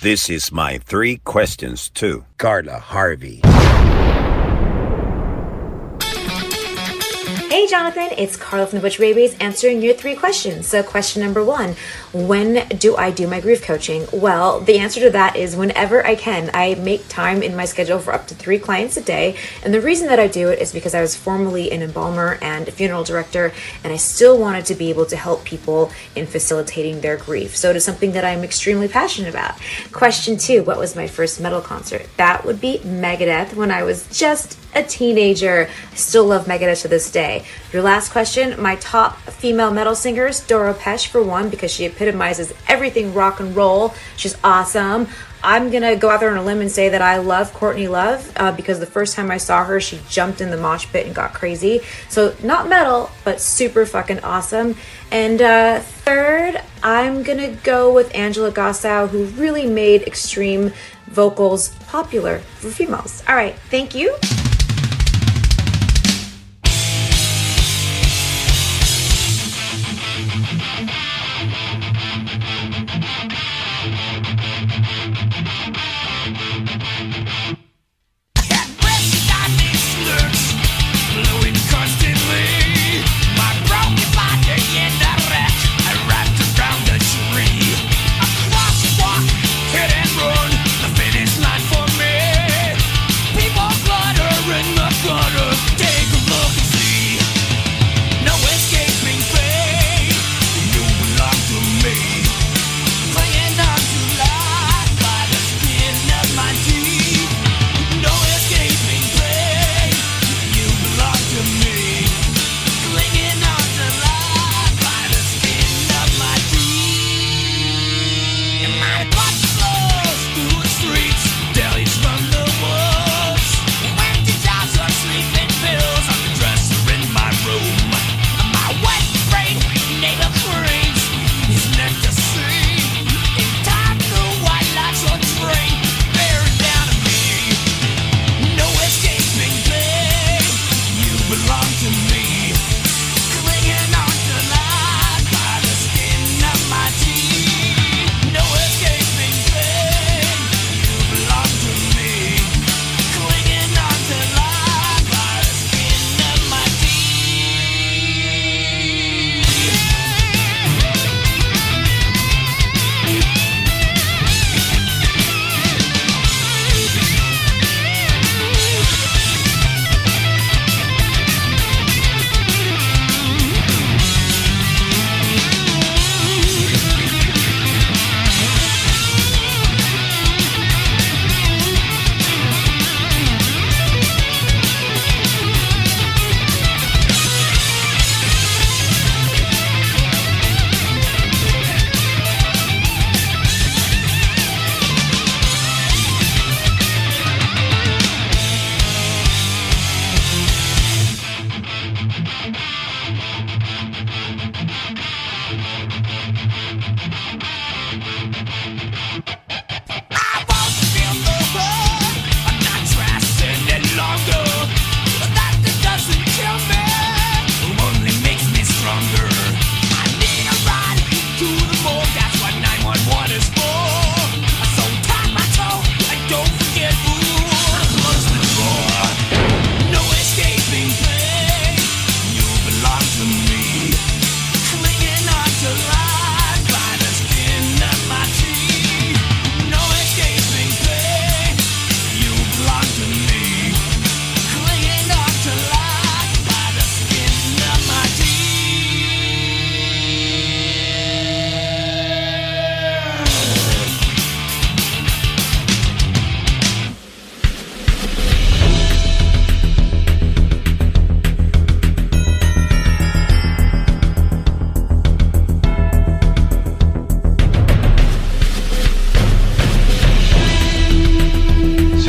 This is my three questions to Carla Harvey. Jonathan, it's Carla from the Butcher Babies answering your three questions. So, question number one When do I do my grief coaching? Well, the answer to that is whenever I can. I make time in my schedule for up to three clients a day. And the reason that I do it is because I was formerly an embalmer and funeral director, and I still wanted to be able to help people in facilitating their grief. So, it is something that I'm extremely passionate about. Question two What was my first metal concert? That would be Megadeth when I was just a teenager. I still love Megadeth to this day. Your last question, my top female metal singers, Doro Pesch for one, because she epitomizes everything rock and roll. She's awesome. I'm gonna go out there on a limb and say that I love Courtney Love uh, because the first time I saw her, she jumped in the mosh pit and got crazy. So not metal, but super fucking awesome. And uh, third, I'm gonna go with Angela Gossow, who really made extreme vocals popular for females. All right, thank you.